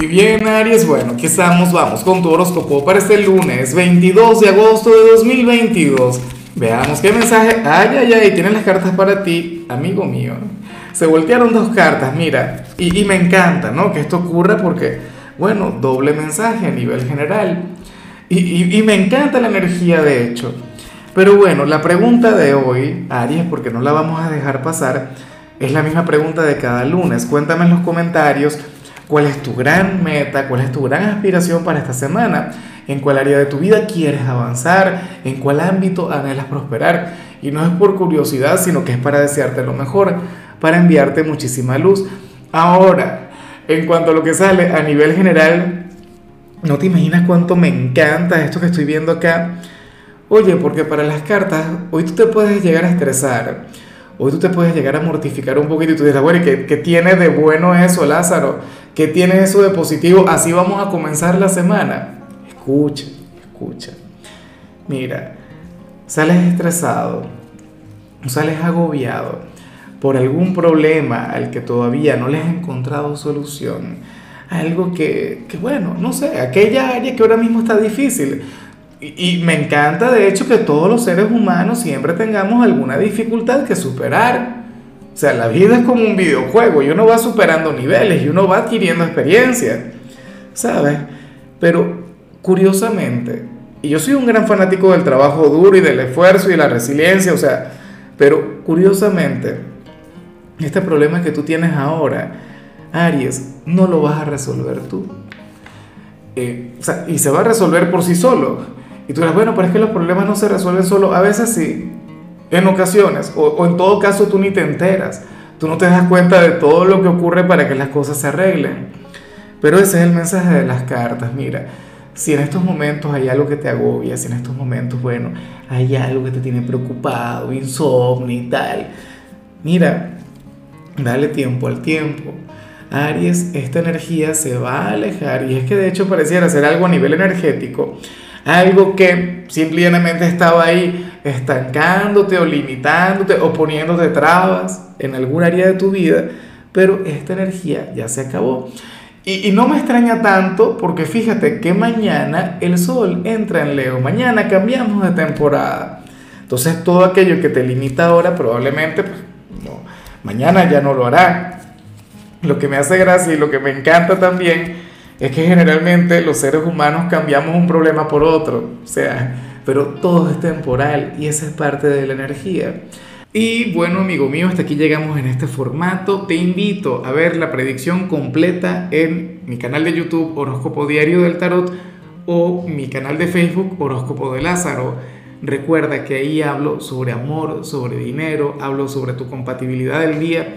Y bien, Aries, bueno, aquí estamos, vamos con tu horóscopo para este lunes 22 de agosto de 2022. Veamos qué mensaje. Ay, ay, ay, tienen las cartas para ti, amigo mío. Se voltearon dos cartas, mira, y, me encanta, ¿no? Que esto ocurra porque, bueno, doble mensaje a nivel general. Y, y, y me encanta la energía, de hecho. Pero bueno, la pregunta de hoy, Aries, porque no la vamos a dejar pasar, es la misma pregunta de cada lunes. Cuéntame en los comentarios cuál es tu gran meta, cuál es tu gran aspiración para esta semana, en cuál área de tu vida quieres avanzar, en cuál ámbito anhelas prosperar. Y no es por curiosidad, sino que es para desearte lo mejor, para enviarte muchísima luz. Ahora, en cuanto a lo que sale a nivel general, no te imaginas cuánto me encanta esto que estoy viendo acá Oye, porque para las cartas, hoy tú te puedes llegar a estresar, hoy tú te puedes llegar a mortificar un poquito y tú dices, bueno, ¿qué, ¿qué, tiene de bueno eso, Lázaro? ¿Qué tiene eso de positivo? Así vamos a comenzar la semana. Escucha, escucha. Mira, sales estresado, sales agobiado por algún problema al que todavía no le has encontrado solución. Algo que, que, bueno, no sé, aquella área que ahora mismo está difícil y, me encanta, de hecho, que todos los seres humanos siempre tengamos alguna dificultad que superar. O sea, la vida es como un videojuego y uno va superando niveles y uno va adquiriendo experiencia, ¿sabes? Pero curiosamente, y yo soy un gran fanático del trabajo duro y del esfuerzo y la resiliencia, o sea, pero curiosamente, este problema que tú tienes ahora, Aries, no lo vas a resolver tú. Eh, o sea, y se va a resolver por sí solo. Y tú dirás, bueno, pero es que los problemas no se resuelven solo. A veces sí, en ocasiones, o, en todo caso tú ni te enteras. Tú no te das cuenta de todo lo que ocurre para que las cosas se arreglen. Pero ese es el mensaje de las cartas. Mira, si en estos momentos hay algo que te agobia, si en estos momentos, bueno, hay algo que te tiene preocupado, insomnio y tal, mira, dale tiempo al tiempo. Aries, esta energía se va a alejar y es que de hecho pareciera ser algo a nivel energético algo que simplemente estaba ahí estancándote o limitándote o poniéndote trabas en algún área de tu vida, pero esta energía ya se acabó. Y, no me extraña tanto porque fíjate que mañana el sol entra en Leo, mañana cambiamos de temporada. Entonces todo aquello que te limita ahora probablemente pues, mañana ya no lo hará. Lo que me hace gracia y lo que me encanta también es que generalmente los seres humanos cambiamos un problema por otro, o sea, pero todo es temporal y esa es parte de la energía. Y bueno, amigo mío, hasta aquí llegamos en este formato. Te invito a ver la predicción completa en mi canal de YouTube Horóscopo Diario del Tarot o mi canal de Facebook Horóscopo de Lázaro. Recuerda que ahí hablo sobre amor, sobre dinero, hablo sobre tu compatibilidad del día